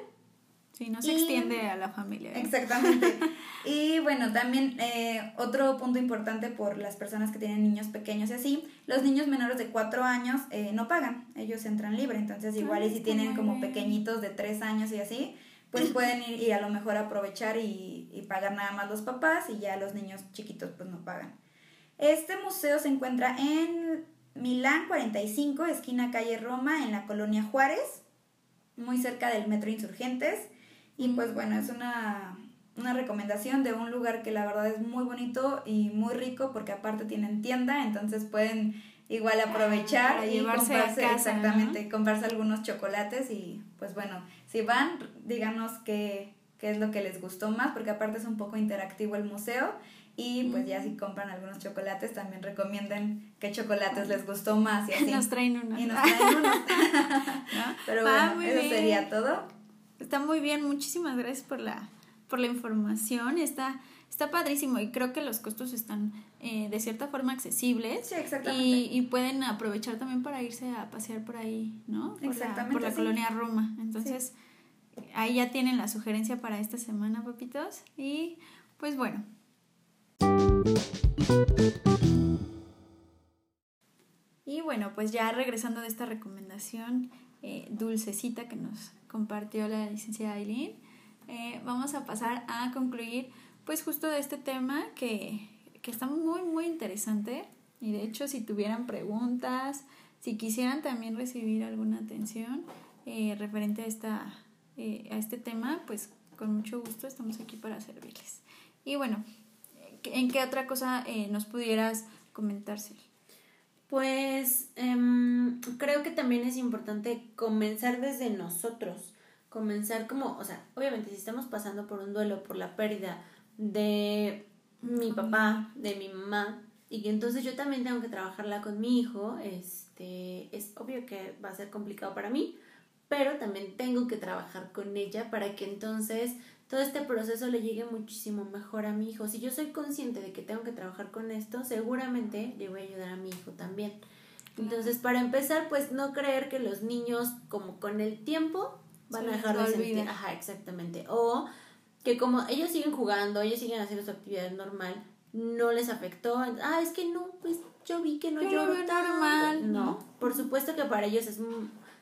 Sí, no se extiende a la familia. ¿eh? Exactamente. y bueno, también eh, otro punto importante por las personas que tienen niños pequeños y así, los niños menores de 4 años eh, no pagan, ellos entran libre, entonces igual y si tienen como pequeñitos de 3 años y así, pues pueden ir y a lo mejor aprovechar y, y, pagar nada más los papás y ya los niños chiquitos pues no pagan. Este museo se encuentra en Milán 45, esquina calle Roma, en la colonia Juárez, muy cerca del Metro Insurgentes. Y pues bueno, es una, una recomendación de un lugar que la verdad es muy bonito y muy rico porque aparte tienen tienda, entonces pueden igual aprovechar y comprarse, exactamente, comprarse algunos chocolates y pues bueno, si van, díganos qué, qué es lo que les gustó más, porque aparte es un poco interactivo el museo y pues ya si compran algunos chocolates también recomienden qué chocolates les gustó más y así. Nos traen unos. Y nos traen unos. Pero bueno, eso sería todo. Está muy bien, muchísimas gracias por la, por la información. Está está padrísimo y creo que los costos están eh, de cierta forma accesibles. Sí, exactamente. Y, pueden aprovechar también para irse a pasear por ahí, ¿no? Por exactamente. La, por la colonia Roma. Entonces, ahí ya tienen la sugerencia para esta semana, papitos. Y pues bueno. bueno, pues ya regresando de esta recomendación eh, dulcecita que nos compartió la licenciada Aileen, eh, vamos a pasar a concluir pues justo de este tema que, que está muy muy interesante. Y de hecho si tuvieran preguntas, si quisieran también recibir alguna atención eh, referente a, esta, a este tema, pues con mucho gusto estamos aquí para servirles. Y bueno, ¿en qué otra cosa nos pudieras comentar, Pues em, creo que también es importante comenzar desde nosotros, comenzar como, o sea, obviamente si estamos pasando por un duelo, por la pérdida de mi papá, de mi mamá, y que entonces yo también tengo que trabajarla con mi hijo, este, es obvio que va a ser complicado para mí, pero también tengo que trabajar con ella para que entonces todo este proceso le llegue muchísimo mejor a mi hijo. Si yo soy consciente de que tengo que trabajar con esto, seguramente le voy a ayudar a mi hijo también. Entonces, para empezar, pues no creer que los niños, como con el tiempo, van a dejar de sentir. Ajá, exactamente. O que como ellos siguen jugando, ellos siguen haciendo su actividad normal, no les afectó. Ah, es que no, pues yo vi que no lloro normal. No, por supuesto que para ellos es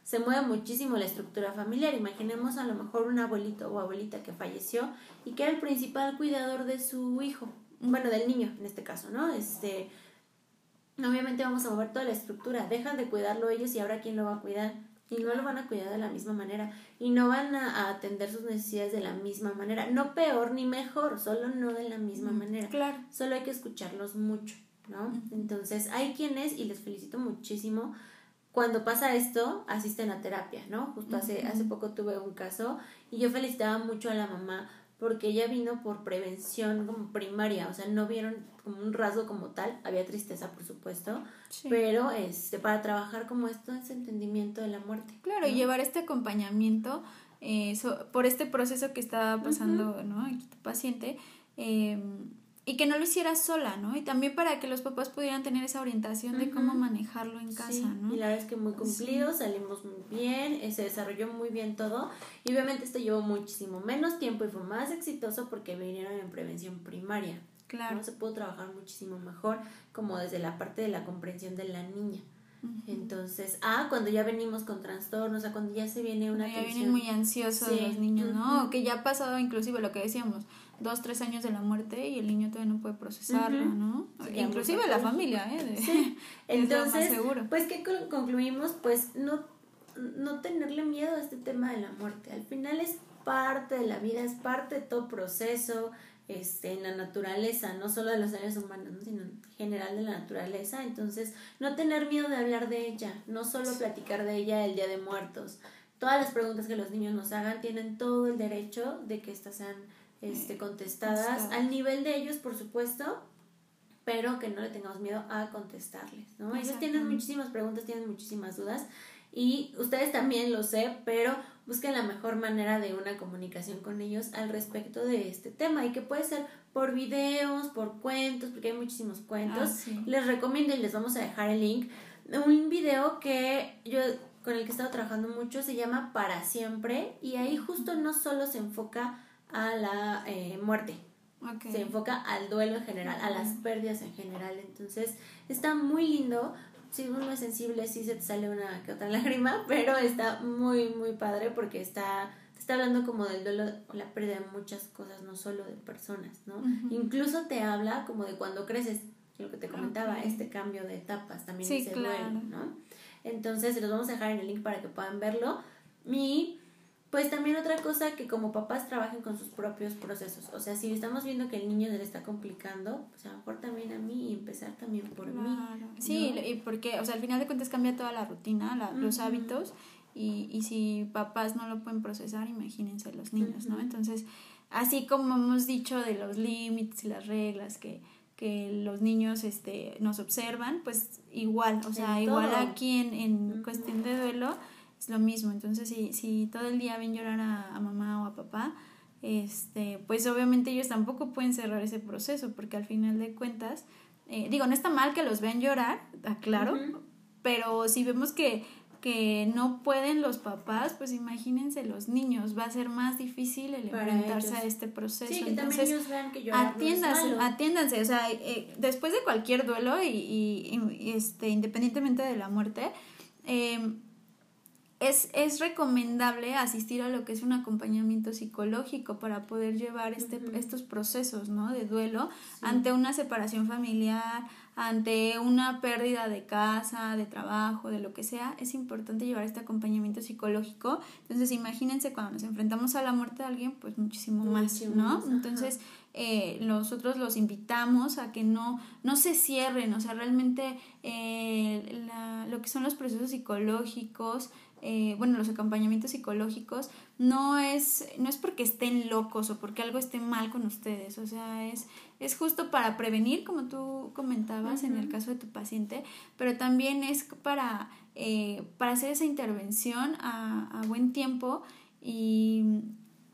se mueve muchísimo la estructura familiar. Imaginemos a lo mejor un abuelito o abuelita que falleció y que era el principal cuidador de su hijo, bueno, del niño en este caso, ¿no? Este, obviamente vamos a mover toda la estructura, dejan de cuidarlo ellos y ahora quién lo va a cuidar. Y no lo van a cuidar de la misma manera. Y no van a, atender sus necesidades de la misma manera. No peor ni mejor, solo no de la misma manera. Claro. Solo hay que escucharlos mucho, ¿no? Entonces, hay quienes, y les felicito muchísimo, cuando pasa esto, asisten a terapia, ¿no? Justo hace, hace poco tuve un caso y yo felicitaba mucho a la mamá porque ella vino por prevención como primaria, o sea, no vieron como un rasgo como tal, había tristeza por supuesto, pero este para trabajar como esto ese entendimiento de la muerte. Claro, y llevar este acompañamiento eh, por este proceso que estaba pasando, ¿no? Aquí tu paciente, eh, y que no lo hiciera sola, ¿no? Y también para que los papás pudieran tener esa orientación de cómo manejarlo en casa, ¿no? Y la verdad es que muy cumplido, salimos muy bien, eh, se desarrolló muy bien todo y obviamente esto llevó muchísimo menos tiempo y fue más exitoso porque vinieron en prevención primaria. Claro. ¿no? Se pudo trabajar muchísimo mejor como desde la parte de la comprensión de la niña. Entonces, ah, cuando ya venimos con trastornos, o sea, cuando ya se viene una... Ya vienen muy ansiosos los niños, ¿no? Que ya ha pasado inclusive lo que decíamos, dos, tres años de la muerte y el niño puede procesarlo, ¿no? Inclusive la familia, ¿eh? sí. Entonces, pues, ¿qué concluimos? Pues no, no tenerle miedo a este tema de la muerte. Al final es parte de la vida, es parte de todo proceso, este, en la naturaleza, no solo de los seres humanos, sino en general de la naturaleza. Entonces, no tener miedo de hablar de ella, no solo platicar de ella el Día de Muertos. Todas las preguntas que los niños nos hagan tienen todo el derecho de que estas sean este, contestadas al nivel de ellos, por supuesto, pero que no le tengamos miedo a contestarles, ¿no? Ellos tienen muchísimas preguntas, tienen muchísimas dudas y ustedes también lo sé, pero busquen la mejor manera de una comunicación con ellos al respecto de este tema y que puede ser por videos, por cuentos, porque hay muchísimos cuentos. Ah, les recomiendo y les vamos a dejar el link. Un video que yo con el que he estado trabajando mucho se llama Para siempre y ahí justo no solo se enfoca a la eh, muerte, se enfoca al duelo en general, a las pérdidas en general. Entonces está muy lindo si uno es sensible, sí se te sale una que otra lágrima, pero está muy, muy padre porque está, está hablando como del duelo o la pérdida de muchas cosas, no solo de personas, ¿no? Incluso te habla como de cuando creces, lo que te comentaba, este cambio de etapas, también sí, ese duelo, ¿no? Entonces, se los vamos a dejar en el link para que puedan verlo. Y pues también otra cosa que como papás trabajen con sus propios procesos. O sea, si estamos viendo que el niño se le está complicando, pues a lo mejor también a mí y empezar también por mí. Sí, y porque, o sea, al final de cuentas cambia toda la rutina, los hábitos, y, y si papás no lo pueden procesar, imagínense los niños, ¿no? Entonces, así como hemos dicho de los límites y las reglas que que los niños este nos observan pues igual o sea igual aquí en, en cuestión de duelo es lo mismo. Entonces, si, si todo el día ven llorar a, mamá o a papá, este, pues obviamente ellos tampoco pueden cerrar ese proceso, porque al final de cuentas, eh, digo, no está mal que los vean llorar, aclaro, pero si vemos que que no pueden los papás, pues imagínense los niños, va a ser más difícil el enfrentarse a este proceso. Sí, que Entonces, también ellos vean que atiéndanse, atiéndanse, o sea, eh, después de cualquier duelo y, y, este, independientemente de la muerte, eh, es, es, recomendable asistir a lo que es un acompañamiento psicológico para poder llevar este, estos procesos ¿no? de duelo ante una separación familiar, ante una pérdida de casa, de trabajo, de lo que sea. Es importante llevar este acompañamiento psicológico. Entonces, imagínense cuando nos enfrentamos a la muerte de alguien, pues muchísimo más, ¿no? Entonces, eh, nosotros los invitamos a que no, no se cierren, o sea, realmente eh, la, lo que son los procesos psicológicos, eh, bueno, los acompañamientos psicológicos, no es, no es porque estén locos o porque algo esté mal con ustedes, o sea, es, es justo para prevenir, como tú comentabas en el caso de tu paciente, pero también es para, eh, para hacer esa intervención a, a buen tiempo y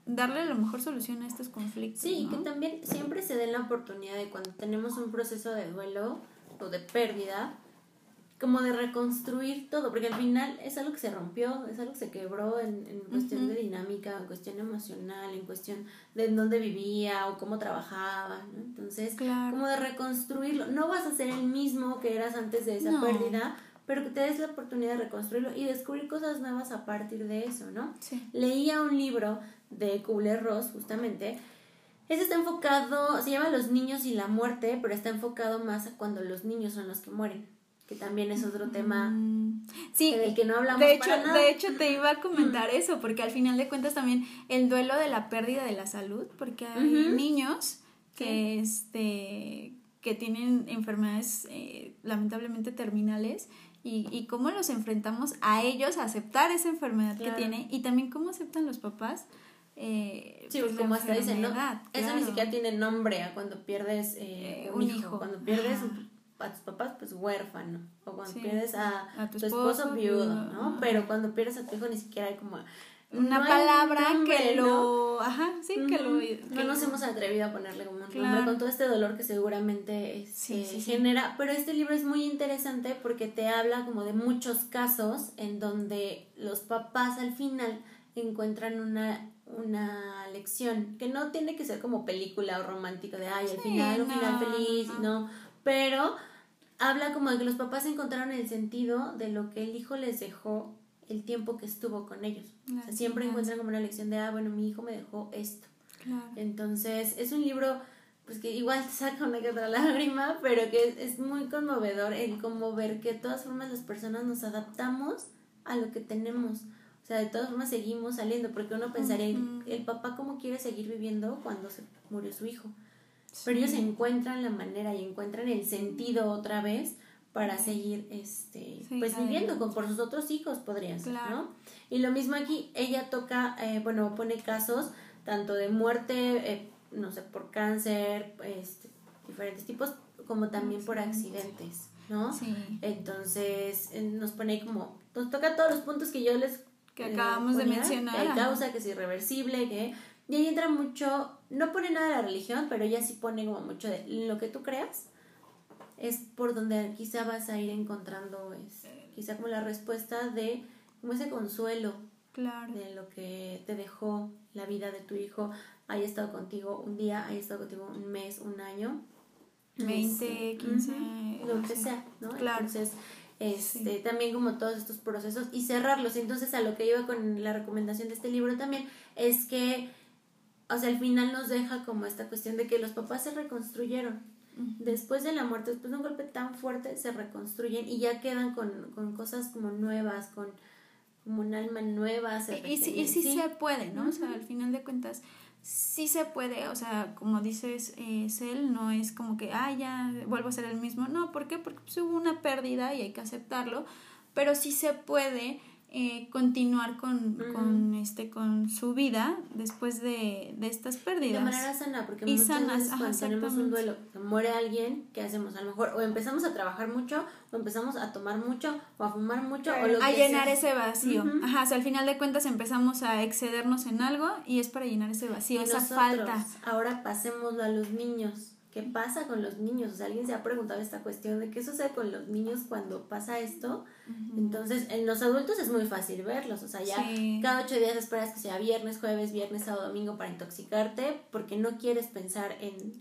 darle la mejor solución a estos conflictos. Sí, que también siempre se den la oportunidad de cuando tenemos un proceso de duelo o de pérdida, como de reconstruir todo, porque al final es algo que se rompió, es algo que se quebró en, en cuestión de dinámica, en cuestión emocional, en cuestión de dónde vivía o cómo trabajaba, ¿no? Entonces, como de reconstruirlo. No vas a ser el mismo que eras antes de esa pérdida, pero que te des la oportunidad de reconstruirlo y descubrir cosas nuevas a partir de eso, ¿no? Leía un libro de Kubler-Ross, justamente, ese está enfocado, se llama Los niños y la muerte, pero está enfocado más a cuando los niños son los que mueren que también es otro tema mm. sí, del que no hablamos de hecho, De hecho, te iba a comentar eso, porque al final de cuentas también el duelo de la pérdida de la salud, porque hay niños que, este, que tienen enfermedades eh, lamentablemente terminales y, y cómo los enfrentamos a ellos a aceptar esa enfermedad que tiene y también cómo aceptan los papás. Eh, sí, pues como hasta dicen, ¿no? Eso ni siquiera tiene nombre a cuando pierdes eh, eh un, hijo. Cuando pierdes a tus papás, pues huérfano. O cuando pierdes a, tu, esposo, viudo, ¿no? Pero cuando pierdes a tu hijo ni siquiera hay como una palabra que lo ajá sí que lo no nos hemos atrevido a ponerle como un nombre con todo este dolor que seguramente este, genera. Pero este libro es muy interesante porque te habla como de muchos casos en donde los papás al final encuentran una una lección que no tiene que ser como película o romántica de ay al final un final feliz no pero habla como de que los papás encontraron el sentido de lo que el hijo les dejó el tiempo que estuvo con ellos. o sea, siempre encuentran como una lección de, ah, bueno, mi hijo me dejó esto. Entonces, es un libro pues que igual te saca una que otra lágrima, pero que es, muy conmovedor el como ver que de todas formas las personas nos adaptamos a lo que tenemos. O sea, de todas formas seguimos saliendo, porque uno pensaría, el papá cómo quiere seguir viviendo cuando se murió su hijo. Pero ellos encuentran la manera y encuentran el sentido otra vez para seguir este pues viviendo con por sus otros hijos podrían ser, ¿no? Y lo mismo aquí, ella toca, eh, bueno, pone casos tanto de muerte, eh, no sé, por cáncer, este, diferentes tipos, como también por accidentes, ¿no? Sí. Entonces, eh, nos pone como, nos toca todos los puntos que yo les... Que acabamos de mencionar. Que hay causa, que es irreversible, que y ahí entra mucho, no pone nada de la religión, pero ella sí pone como mucho de lo que tú creas, es por donde quizá vas a ir encontrando, es, quizá como la respuesta de como ese consuelo claro. de lo que te dejó la vida de tu hijo, haya estado contigo un día, haya estado contigo un mes, un año. 20, 15, lo que sea, ¿no? Claro. Entonces, este, también como todos estos procesos y cerrarlos. Entonces, a lo que iba con la recomendación de este libro también es que o sea, al final nos deja como esta cuestión de que los papás se reconstruyeron. Después de la muerte, después de un golpe tan fuerte, se reconstruyen y ya quedan con, con cosas como nuevas, con como un alma nueva. y, y, sí, se puede, ¿no? O sea, al final de cuentas, sí se puede, o sea, como dices, eh, Cel, no es como que, ah, ya vuelvo a ser el mismo. No, ¿por qué? Porque pues, hubo una pérdida y hay que aceptarlo, pero sí se puede eh, continuar con, con, este, con su vida después de, de estas pérdidas. De manera sana, porque muchas veces cuando tenemos un duelo, muere alguien, ¿qué hacemos? A lo mejor o empezamos a trabajar mucho, o empezamos a tomar mucho, o a fumar mucho, o lo A llenar ese vacío. Ajá, o sea, al final de cuentas empezamos a excedernos en algo y es para llenar ese vacío, esa falta. Ahora pasémoslo a los niños. ¿Qué pasa con los niños? O sea, alguien se ha preguntado esta cuestión de qué sucede con los niños cuando pasa esto Entonces, en los adultos es muy fácil verlos, o sea, ya cada ocho días esperas que sea viernes, jueves, viernes, sábado, domingo para intoxicarte porque no quieres pensar en,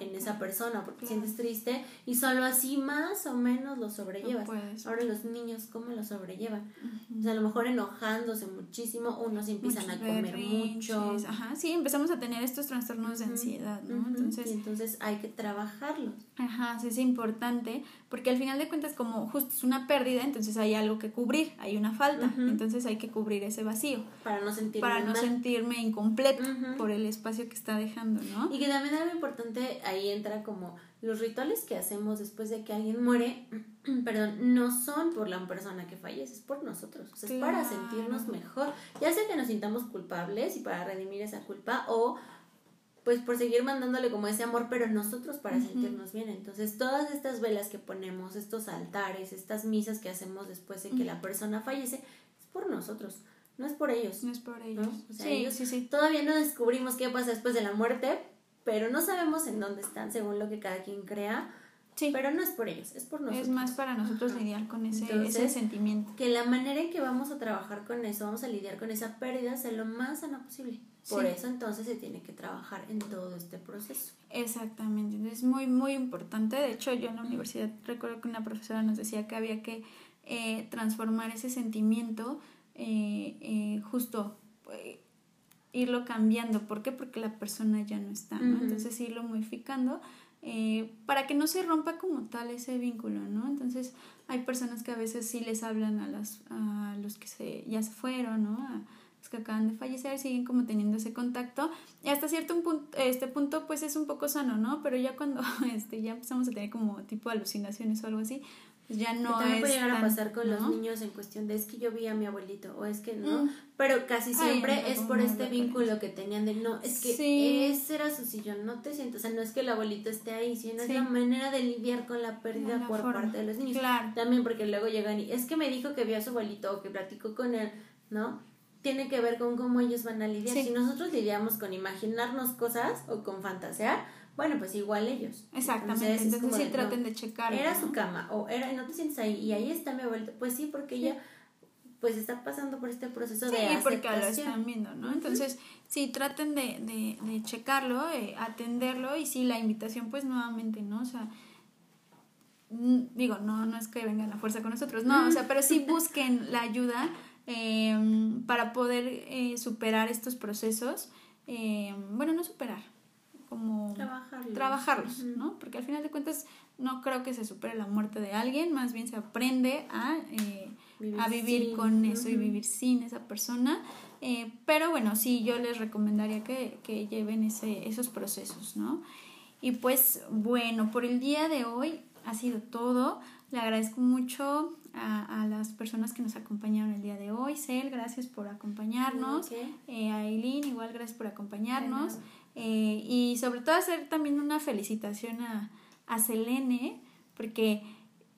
en, esa, persona, porque sientes triste y solo así más o menos lo sobrellevas. Ahora los niños, ¿cómo lo sobrellevan? O sea, a lo mejor enojándose muchísimo, unos empiezan a comer mucho. Ajá, sí, empezamos a tener estos trastornos de ansiedad, ¿no? entonces, y entonces hay que trabajarlos. Ajá, sí, es importante porque al final de cuentas como justo es una pérdida, entonces hay algo que cubrir, hay una falta, entonces hay que cubrir ese vacío. Para no sentirme Para no sentirme incompleto por el espacio que está dejando, ¿no? Y que también algo importante ahí entra como los rituales que hacemos después de que alguien muere, perdón, no son por la persona que fallece, es por nosotros, es para sentirnos mejor, ya sea que nos sintamos culpables y para redimir esa culpa o pues por seguir mandándole como ese amor, pero nosotros para sentirnos bien. Entonces, todas estas velas que ponemos, estos altares, estas misas que hacemos después de que la persona fallece, es por nosotros, no es por ellos. No es por ellos. O sea, ellos sí, sí. todavía no descubrimos qué pasa después de la muerte, pero no sabemos en dónde están según lo que cada quien crea. Sí. Pero no es por ellos, es por nosotros. Es más para nosotros lidiar con ese, ese sentimiento. Que la manera en que vamos a trabajar con eso, vamos a lidiar con esa pérdida, sea lo más sana posible. Por eso entonces se tiene que trabajar en todo este proceso. Exactamente, es muy, muy importante. De hecho, yo en la universidad recuerdo que una profesora nos decía que había que eh, transformar ese sentimiento eh, eh, justo irlo cambiando. ¿Por qué? Porque la persona ya no está, ¿no? Entonces irlo modificando para que no se rompa como tal ese vínculo, ¿no? Entonces hay personas que a veces sí les hablan a, las, a los que se, ya se fueron, ¿no? Que acaban de fallecer siguen como teniendo ese contacto y hasta cierto punto, este punto pues es un poco sano, ¿no? Pero ya cuando este, ya empezamos a tener como tipo alucinaciones o algo así, pues ya no que también puede llegar a pasar con los niños en cuestión de es que yo vi a mi abuelito o es que no, mm. pero casi siempre es por este vínculo que tenían de no, es que ese era su sillón, no te sientes, o sea, no es que el abuelito esté ahí, sino es la manera de lidiar con la pérdida por parte de los niños. Claro. También porque luego llegan y es que me dijo que vio a su abuelito o que platicó con él, ¿no? Tiene que ver con cómo ellos van a lidiar. Si nosotros lidiamos con imaginarnos cosas o con fantasear, bueno, pues igual ellos. Exactamente. Entonces, sí traten de checar. Era su cama o era no te sientes ahí y ahí está mi abuelita. Pues sí, porque ella pues está pasando por este proceso de aceptación. porque lo están viendo, ¿no? Entonces, sí, traten de, de, de checarlo, eh, atenderlo y sí, la invitación pues nuevamente, ¿no? O sea, digo, no, no es que vengan a fuerza con nosotros, no, o sea, pero sí busquen la ayuda Em, para poder eh, superar estos procesos, em, bueno, no superar, como trabajarlos, ¿no? Porque al final de cuentas no creo que se supere la muerte de alguien, más bien se aprende a, eh, vivir, a vivir con eso y vivir sin esa persona. Eh, pero bueno, sí, yo les recomendaría que, que lleven ese, esos procesos, ¿no? Y pues bueno, por el día de hoy ha sido todo. Le agradezco mucho a, a, las personas que nos acompañaron el día de hoy. Cel, gracias por acompañarnos. Eh, a Aileen, igual gracias por acompañarnos. Eh, y sobre todo hacer también una felicitación a, a Selene, porque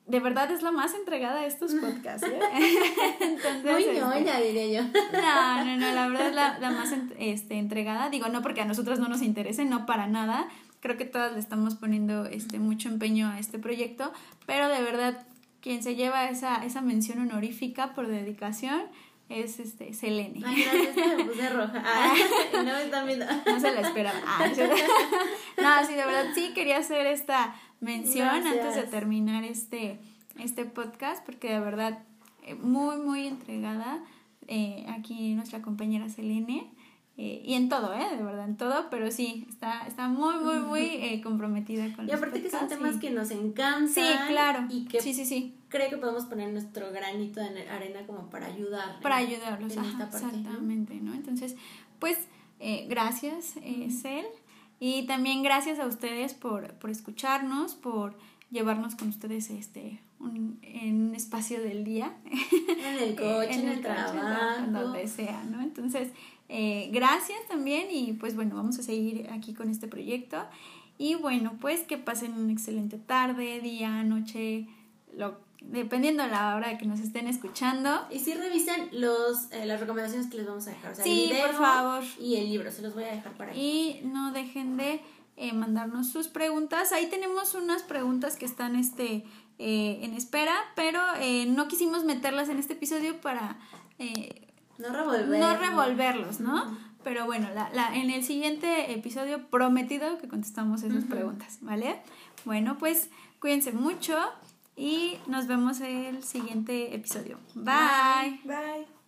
de verdad es la más entregada a estos podcasts. ¿eh? Entonces, Muy este, diría yo. No, no, no, la verdad es la, la más este, entregada. Digo, no porque a nosotros no nos interese, no para nada. Creo que todas le estamos poniendo este, mucho empeño a este proyecto, pero de verdad quien se lleva esa, esa mención honorífica por dedicación es este Selene. Ay, gracias, me puse roja. Ah, no me están viendo. No se la esperaba. Ah, no, sí, de verdad sí quería hacer esta mención antes de terminar este, este podcast, porque de verdad eh, muy, muy entregada eh, aquí nuestra compañera Selene. Eh, y en todo, ¿eh? De verdad, en todo, pero sí, está, está muy, muy, muy eh, comprometida con Y aparte que son temas que nos encantan. Sí, claro. Y que sí, sí, sí. creo que podemos poner nuestro granito de arena como para ayudar. Para ayudarlos, exactamente, ¿no? Entonces, pues, eh, gracias, eh, Cel. Y también gracias a ustedes por, por escucharnos, por llevarnos con ustedes este un, en un espacio del día. En el coche, en, el, trabajo. Donde sea, ¿no? Entonces, eh, gracias también y pues bueno, vamos a seguir aquí con este proyecto. Y bueno, pues que pasen una excelente tarde, día, noche, lo, dependiendo de la hora que nos estén escuchando. Y si revisen los, eh, las recomendaciones que les vamos a dejar. sí, por favor. Y el libro, se los voy a dejar para ahí. Y no dejen de eh, mandarnos sus preguntas. Ahí tenemos unas preguntas que están este, eh, en espera, pero no quisimos meterlas en este episodio para no, revolver, no revolverlos, ¿no? Pero bueno, la, la, en el siguiente episodio prometido que contestamos esas preguntas, ¿vale? Bueno, pues cuídense mucho y nos vemos en el siguiente episodio. Bye. Bye.